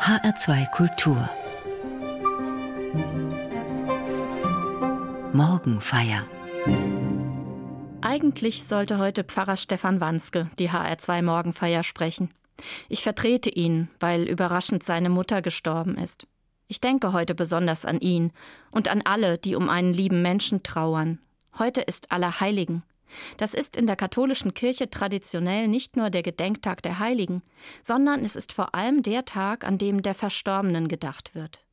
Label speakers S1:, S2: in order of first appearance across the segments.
S1: HR2 Kultur Morgenfeier
S2: Eigentlich sollte heute Pfarrer Stefan Wanske die HR2 Morgenfeier sprechen. Ich vertrete ihn, weil überraschend seine Mutter gestorben ist. Ich denke heute besonders an ihn und an alle, die um einen lieben Menschen trauern. Heute ist Allerheiligen. Das ist in der katholischen Kirche traditionell nicht nur der Gedenktag der Heiligen, sondern es ist vor allem der Tag, an dem der Verstorbenen gedacht wird.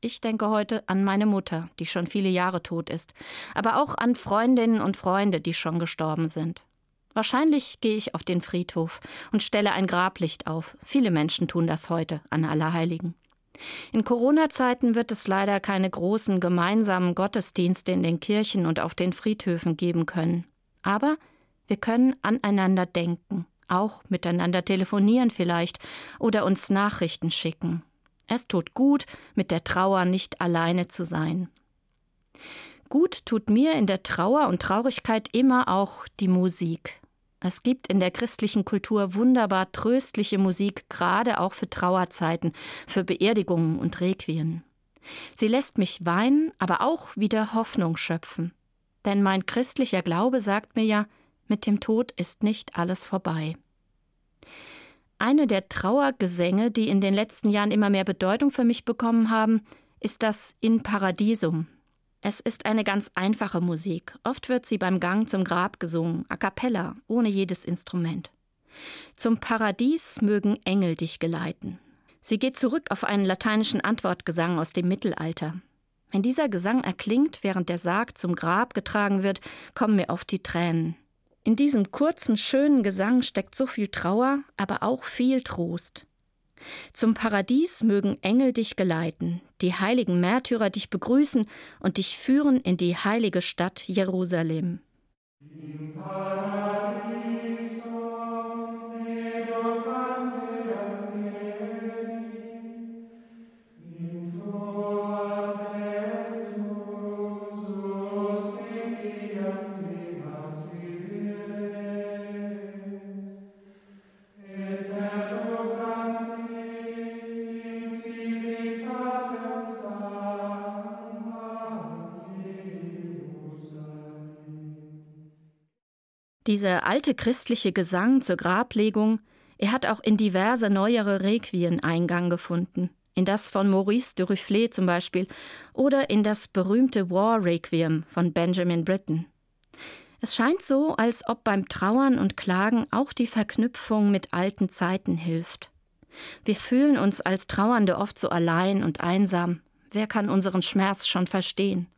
S2: Ich denke heute an meine Mutter, die schon viele Jahre tot ist, aber auch an Freundinnen und Freunde, die schon gestorben sind. Wahrscheinlich gehe ich auf den Friedhof und stelle ein Grablicht auf. Viele Menschen tun das heute an Allerheiligen. In Corona-Zeiten wird es leider keine großen gemeinsamen Gottesdienste in den Kirchen und auf den Friedhöfen geben können. Aber wir können aneinander denken, auch miteinander telefonieren vielleicht oder uns Nachrichten schicken. Es tut gut, mit der Trauer nicht alleine zu sein. Gut tut mir in der Trauer und Traurigkeit immer auch die Musik. Es gibt in der christlichen Kultur wunderbar tröstliche Musik, gerade auch für Trauerzeiten, für Beerdigungen und Requien. Sie lässt mich weinen, aber auch wieder Hoffnung schöpfen. Denn mein christlicher Glaube sagt mir ja, mit dem Tod ist nicht alles vorbei. Eine der Trauergesänge, die in den letzten Jahren immer mehr Bedeutung für mich bekommen haben, ist das In Paradisum. Es ist eine ganz einfache Musik. Oft wird sie beim Gang zum Grab gesungen, a cappella, ohne jedes Instrument. Zum Paradies mögen Engel dich geleiten. Sie geht zurück auf einen lateinischen Antwortgesang aus dem Mittelalter. Wenn dieser Gesang erklingt, während der Sarg zum Grab getragen wird, kommen mir oft die Tränen. In diesem kurzen, schönen Gesang steckt so viel Trauer, aber auch viel Trost. Zum Paradies mögen Engel dich geleiten, die heiligen Märtyrer dich begrüßen und dich führen in die heilige Stadt Jerusalem. Im Dieser alte christliche Gesang zur Grablegung, er hat auch in diverse neuere Requien Eingang gefunden, in das von Maurice de Rufflet zum Beispiel oder in das berühmte War Requiem von Benjamin Britten. Es scheint so, als ob beim Trauern und Klagen auch die Verknüpfung mit alten Zeiten hilft. Wir fühlen uns als Trauernde oft so allein und einsam. Wer kann unseren Schmerz schon verstehen?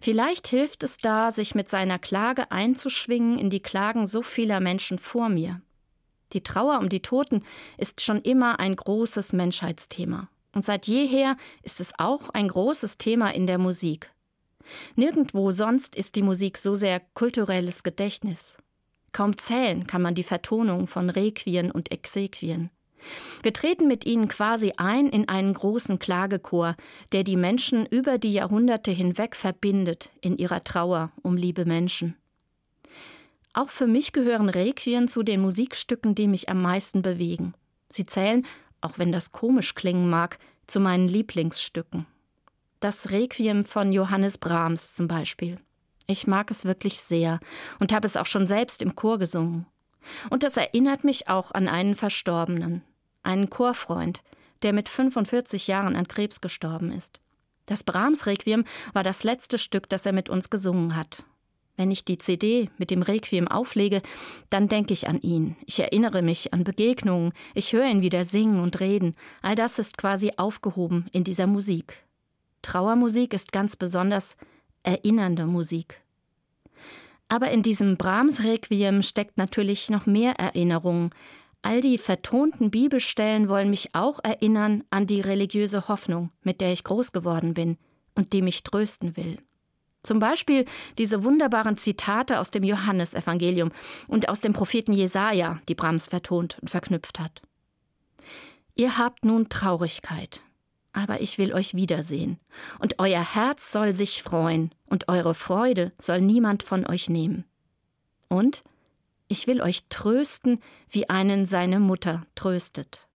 S2: Vielleicht hilft es da, sich mit seiner Klage einzuschwingen in die Klagen so vieler Menschen vor mir. Die Trauer um die Toten ist schon immer ein großes Menschheitsthema. Und seit jeher ist es auch ein großes Thema in der Musik. Nirgendwo sonst ist die Musik so sehr kulturelles Gedächtnis. Kaum zählen kann man die Vertonung von Requien und Exequien. Wir treten mit ihnen quasi ein in einen großen Klagechor, der die Menschen über die Jahrhunderte hinweg verbindet in ihrer Trauer um liebe Menschen. Auch für mich gehören Requien zu den Musikstücken, die mich am meisten bewegen. Sie zählen, auch wenn das komisch klingen mag, zu meinen Lieblingsstücken. Das Requiem von Johannes Brahms zum Beispiel. Ich mag es wirklich sehr und habe es auch schon selbst im Chor gesungen. Und das erinnert mich auch an einen Verstorbenen, einen Chorfreund, der mit 45 Jahren an Krebs gestorben ist. Das Brahms Requiem war das letzte Stück, das er mit uns gesungen hat. Wenn ich die CD mit dem Requiem auflege, dann denke ich an ihn. Ich erinnere mich an Begegnungen, ich höre ihn wieder singen und reden. All das ist quasi aufgehoben in dieser Musik. Trauermusik ist ganz besonders erinnernde Musik. Aber in diesem Brahms Requiem steckt natürlich noch mehr Erinnerung, All die vertonten Bibelstellen wollen mich auch erinnern an die religiöse Hoffnung, mit der ich groß geworden bin und die mich trösten will. Zum Beispiel diese wunderbaren Zitate aus dem Johannesevangelium und aus dem Propheten Jesaja, die Brahms vertont und verknüpft hat. Ihr habt nun Traurigkeit, aber ich will euch wiedersehen, und euer Herz soll sich freuen, und eure Freude soll niemand von euch nehmen. Und ich will euch trösten, wie einen seine Mutter tröstet.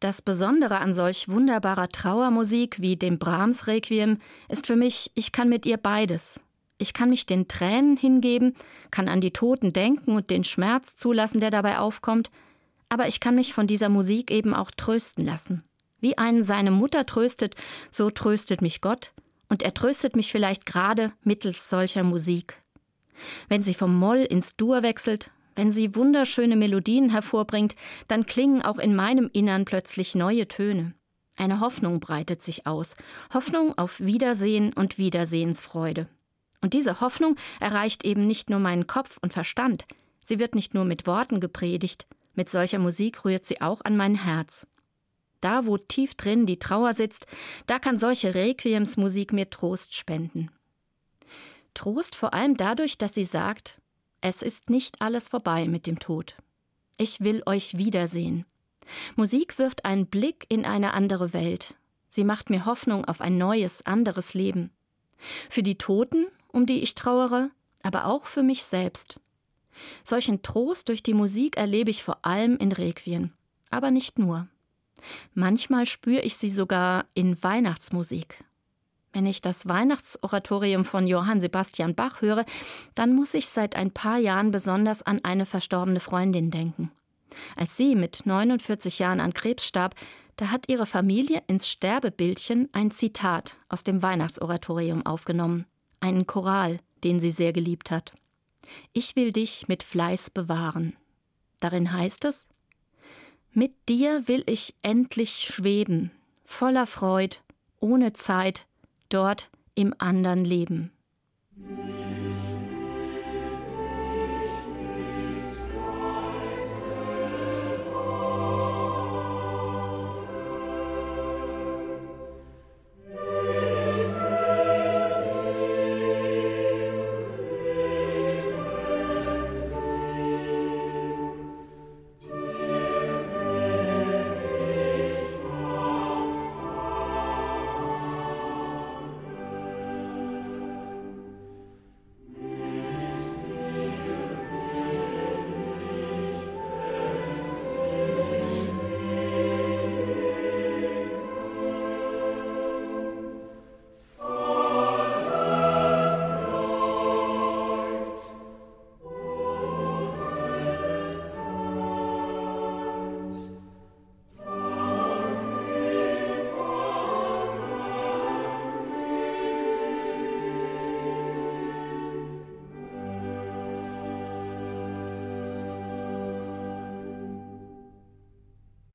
S2: Das Besondere an solch wunderbarer Trauermusik wie dem Brahms Requiem ist für mich, ich kann mit ihr beides. Ich kann mich den Tränen hingeben, kann an die Toten denken und den Schmerz zulassen, der dabei aufkommt, aber ich kann mich von dieser Musik eben auch trösten lassen. Wie einen seine Mutter tröstet, so tröstet mich Gott, und er tröstet mich vielleicht gerade mittels solcher Musik. Wenn sie vom Moll ins Dur wechselt, wenn sie wunderschöne Melodien hervorbringt, dann klingen auch in meinem Innern plötzlich neue Töne. Eine Hoffnung breitet sich aus, Hoffnung auf Wiedersehen und Wiedersehensfreude. Und diese Hoffnung erreicht eben nicht nur meinen Kopf und Verstand, sie wird nicht nur mit Worten gepredigt, mit solcher Musik rührt sie auch an mein Herz. Da, wo tief drin die Trauer sitzt, da kann solche Requiemsmusik mir Trost spenden. Trost vor allem dadurch, dass sie sagt, es ist nicht alles vorbei mit dem Tod. Ich will euch wiedersehen. Musik wirft einen Blick in eine andere Welt. Sie macht mir Hoffnung auf ein neues, anderes Leben. Für die Toten, um die ich trauere, aber auch für mich selbst. Solchen Trost durch die Musik erlebe ich vor allem in Requien, aber nicht nur. Manchmal spüre ich sie sogar in Weihnachtsmusik. Wenn ich das Weihnachtsoratorium von Johann Sebastian Bach höre, dann muss ich seit ein paar Jahren besonders an eine verstorbene Freundin denken. Als sie mit 49 Jahren an Krebs starb, da hat ihre Familie ins Sterbebildchen ein Zitat aus dem Weihnachtsoratorium aufgenommen, einen Choral, den sie sehr geliebt hat. Ich will dich mit Fleiß bewahren. Darin heißt es Mit dir will ich endlich schweben, voller Freud, ohne Zeit, dort im anderen Leben.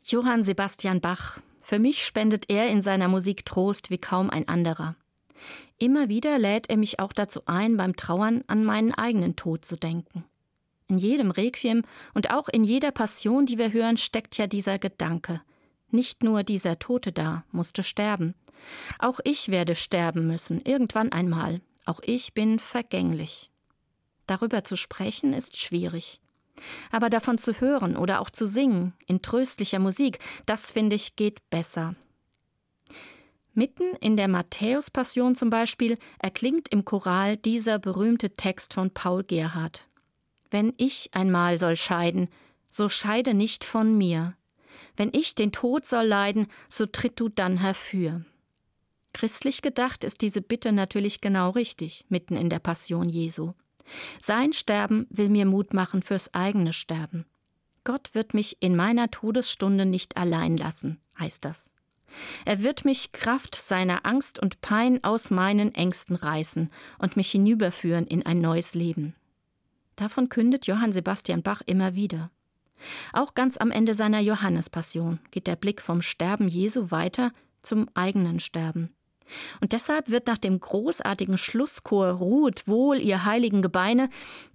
S2: Johann Sebastian Bach. Für mich spendet er in seiner Musik Trost wie kaum ein anderer. Immer wieder lädt er mich auch dazu ein, beim Trauern an meinen eigenen Tod zu denken. In jedem Requiem und auch in jeder Passion, die wir hören, steckt ja dieser Gedanke. Nicht nur dieser Tote da musste sterben. Auch ich werde sterben müssen, irgendwann einmal. Auch ich bin vergänglich. Darüber zu sprechen ist schwierig. Aber davon zu hören oder auch zu singen, in tröstlicher Musik, das finde ich geht besser. Mitten in der Matthäus-Passion zum Beispiel erklingt im Choral dieser berühmte Text von Paul Gerhard. Wenn ich einmal soll scheiden, so scheide nicht von mir. Wenn ich den Tod soll leiden, so tritt du dann herfür. Christlich gedacht ist diese Bitte natürlich genau richtig, mitten in der Passion Jesu. Sein Sterben will mir Mut machen fürs eigene Sterben. Gott wird mich in meiner Todesstunde nicht allein lassen, heißt das. Er wird mich Kraft seiner Angst und Pein aus meinen Ängsten reißen und mich hinüberführen in ein neues Leben. Davon kündet Johann Sebastian Bach immer wieder. Auch ganz am Ende seiner Johannespassion geht der Blick vom Sterben Jesu weiter zum eigenen Sterben. Und deshalb wird nach dem großartigen Schlusschor Ruht wohl, ihr heiligen Gebeine,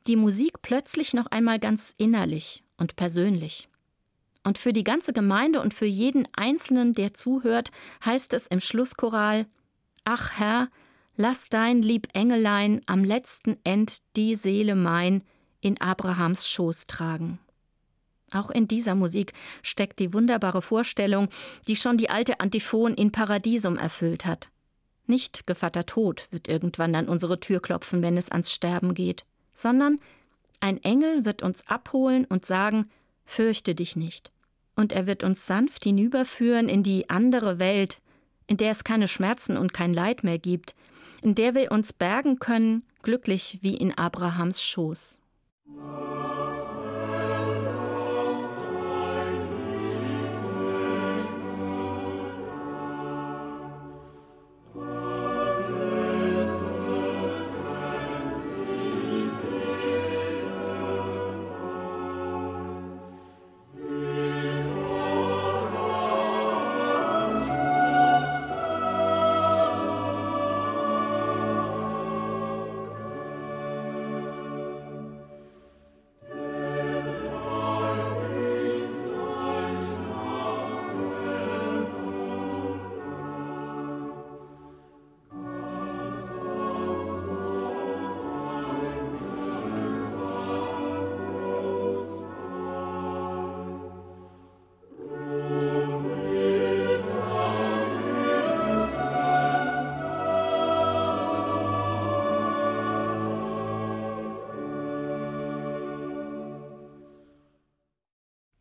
S2: die Musik plötzlich noch einmal ganz innerlich und persönlich. Und für die ganze Gemeinde und für jeden Einzelnen, der zuhört, heißt es im Schlusschoral Ach Herr, lass dein lieb Engelein am letzten End die Seele mein in Abrahams Schoß tragen. Auch in dieser Musik steckt die wunderbare Vorstellung, die schon die alte Antiphon in Paradiesum erfüllt hat. Nicht Gevatter Tod wird irgendwann an unsere Tür klopfen, wenn es ans Sterben geht, sondern ein Engel wird uns abholen und sagen, fürchte dich nicht. und er wird uns sanft hinüberführen in die andere Welt, in der es keine Schmerzen und kein Leid mehr gibt, in der wir uns bergen können, glücklich wie in Abrahams Schoß.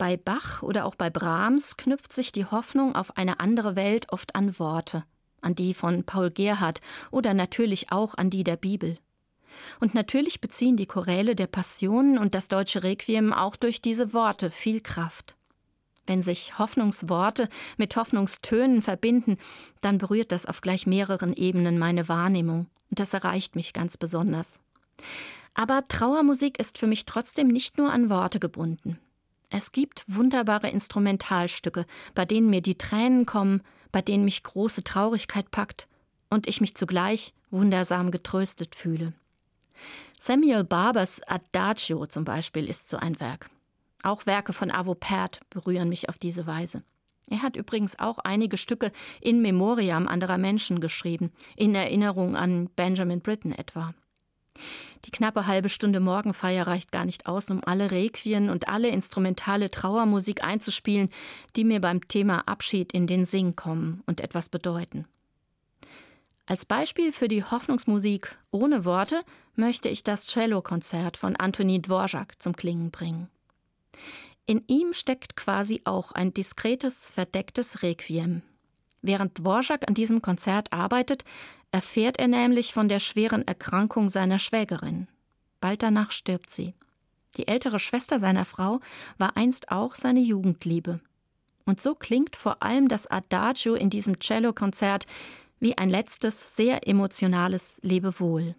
S2: Bei Bach oder auch bei Brahms knüpft sich die Hoffnung auf eine andere Welt oft an Worte, an die von Paul Gerhardt oder natürlich auch an die der Bibel. Und natürlich beziehen die Choräle der Passionen und das deutsche Requiem auch durch diese Worte viel Kraft. Wenn sich Hoffnungsworte mit Hoffnungstönen verbinden, dann berührt das auf gleich mehreren Ebenen meine Wahrnehmung, und das erreicht mich ganz besonders. Aber Trauermusik ist für mich trotzdem nicht nur an Worte gebunden. Es gibt wunderbare Instrumentalstücke, bei denen mir die Tränen kommen, bei denen mich große Traurigkeit packt und ich mich zugleich wundersam getröstet fühle. Samuel Barbers Adagio zum Beispiel ist so ein Werk. Auch Werke von Avo Pärt berühren mich auf diese Weise. Er hat übrigens auch einige Stücke in Memoriam anderer Menschen geschrieben, in Erinnerung an Benjamin Britten etwa. Die knappe halbe Stunde Morgenfeier reicht gar nicht aus, um alle Requien und alle instrumentale Trauermusik einzuspielen, die mir beim Thema Abschied in den Sinn kommen und etwas bedeuten. Als Beispiel für die Hoffnungsmusik ohne Worte möchte ich das Cello-Konzert von Antoni Dvorak zum Klingen bringen. In ihm steckt quasi auch ein diskretes, verdecktes Requiem. Während Dvorak an diesem Konzert arbeitet, erfährt er nämlich von der schweren Erkrankung seiner Schwägerin. Bald danach stirbt sie. Die ältere Schwester seiner Frau war einst auch seine Jugendliebe. Und so klingt vor allem das Adagio in diesem Cellokonzert wie ein letztes, sehr emotionales Lebewohl.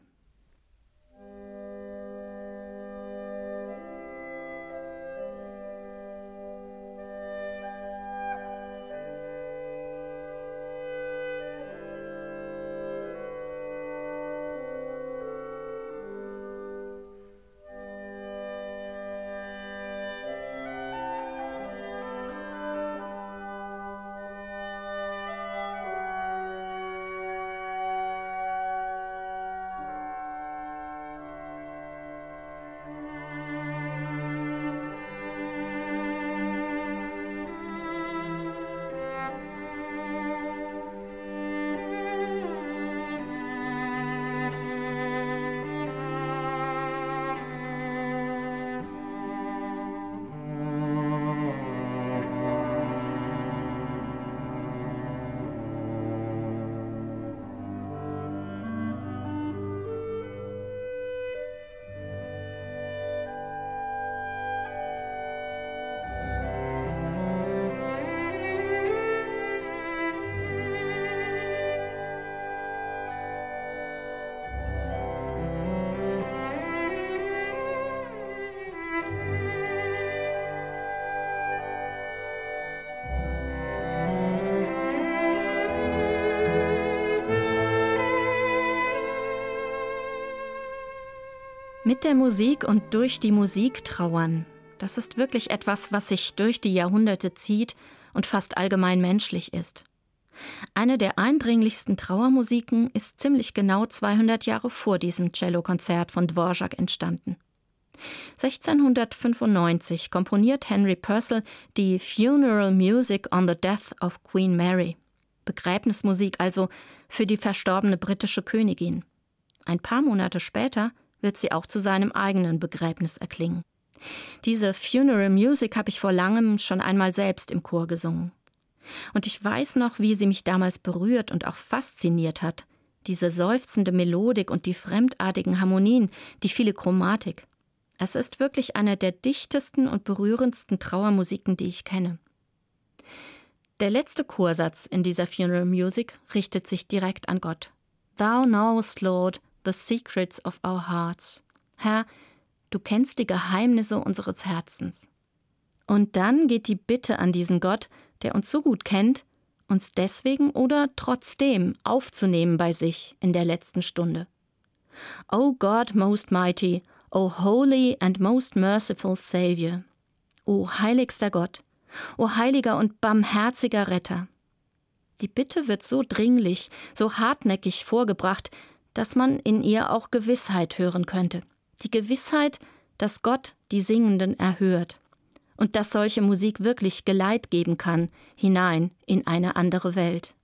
S2: Mit der Musik und durch die Musik trauern, das ist wirklich etwas, was sich durch die Jahrhunderte zieht und fast allgemein menschlich ist. Eine der eindringlichsten Trauermusiken ist ziemlich genau 200 Jahre vor diesem Cellokonzert von Dvorak entstanden. 1695 komponiert Henry Purcell die Funeral Music on the Death of Queen Mary. Begräbnismusik also für die verstorbene britische Königin. Ein paar Monate später wird sie auch zu seinem eigenen Begräbnis erklingen. Diese Funeral Music habe ich vor langem schon einmal selbst im Chor gesungen. Und ich weiß noch, wie sie mich damals berührt und auch fasziniert hat. Diese seufzende Melodik und die fremdartigen Harmonien, die viele Chromatik. Es ist wirklich eine der dichtesten und berührendsten Trauermusiken, die ich kenne. Der letzte Chorsatz in dieser Funeral Music richtet sich direkt an Gott. Thou knowest, Lord, the secrets of our hearts. Herr, du kennst die Geheimnisse unseres Herzens. Und dann geht die Bitte an diesen Gott, der uns so gut kennt, uns deswegen oder trotzdem aufzunehmen bei sich in der letzten Stunde. O God most mighty, O holy and most merciful Savior, O heiligster Gott, O heiliger und barmherziger Retter. Die Bitte wird so dringlich, so hartnäckig vorgebracht, dass man in ihr auch Gewissheit hören könnte. Die Gewissheit, dass Gott die Singenden erhört und dass solche Musik wirklich Geleit geben kann hinein in eine andere Welt.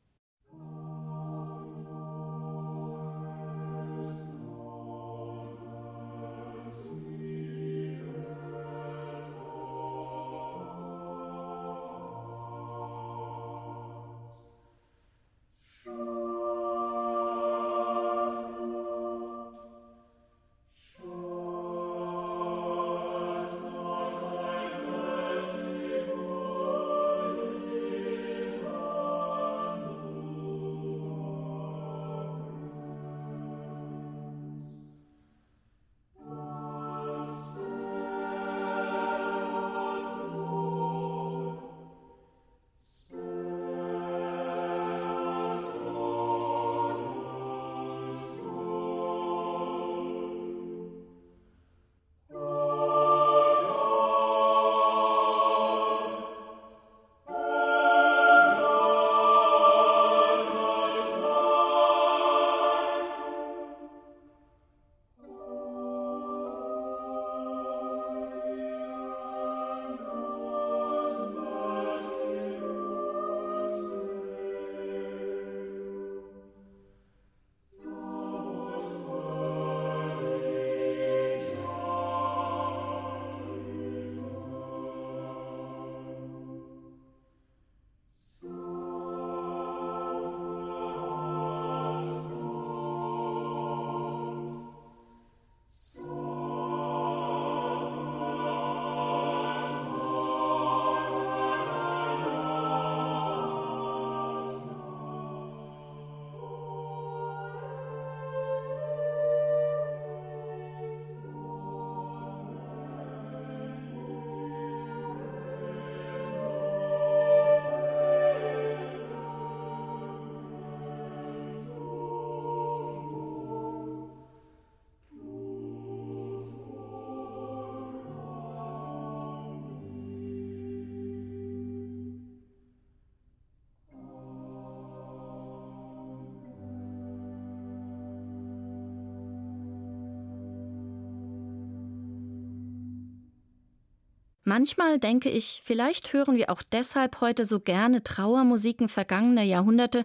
S2: Manchmal denke ich, vielleicht hören wir auch deshalb heute so gerne Trauermusiken vergangener Jahrhunderte,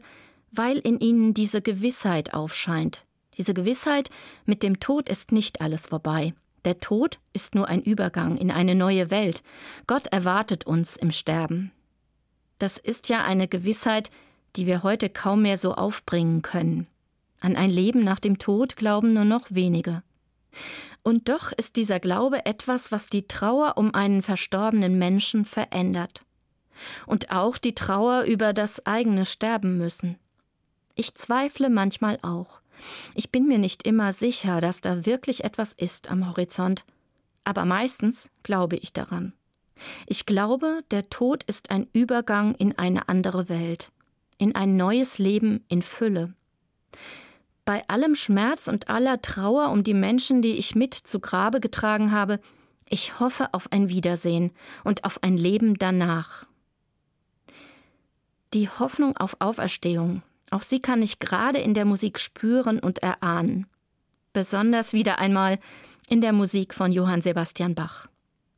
S2: weil in ihnen diese Gewissheit aufscheint. Diese Gewissheit, mit dem Tod ist nicht alles vorbei. Der Tod ist nur ein Übergang in eine neue Welt. Gott erwartet uns im Sterben. Das ist ja eine Gewissheit, die wir heute kaum mehr so aufbringen können. An ein Leben nach dem Tod glauben nur noch wenige. Und doch ist dieser Glaube etwas, was die Trauer um einen verstorbenen Menschen verändert. Und auch die Trauer über das eigene Sterben müssen. Ich zweifle manchmal auch. Ich bin mir nicht immer sicher, dass da wirklich etwas ist am Horizont, aber meistens glaube ich daran. Ich glaube, der Tod ist ein Übergang in eine andere Welt, in ein neues Leben in Fülle bei allem Schmerz und aller Trauer um die Menschen, die ich mit zu Grabe getragen habe, ich hoffe auf ein Wiedersehen und auf ein Leben danach. Die Hoffnung auf Auferstehung, auch sie kann ich gerade in der Musik spüren und erahnen. Besonders wieder einmal in der Musik von Johann Sebastian Bach.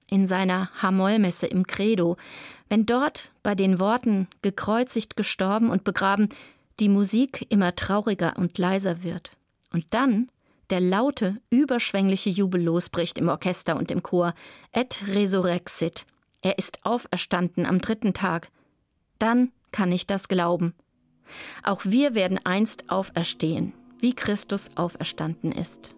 S2: In seiner Hamollmesse im Credo, wenn dort bei den Worten gekreuzigt, gestorben und begraben die Musik immer trauriger und leiser wird und dann der laute, überschwängliche Jubel losbricht im Orchester und im Chor. Et resurrexit. Er ist auferstanden am dritten Tag. Dann kann ich das glauben. Auch wir werden einst auferstehen, wie Christus auferstanden ist.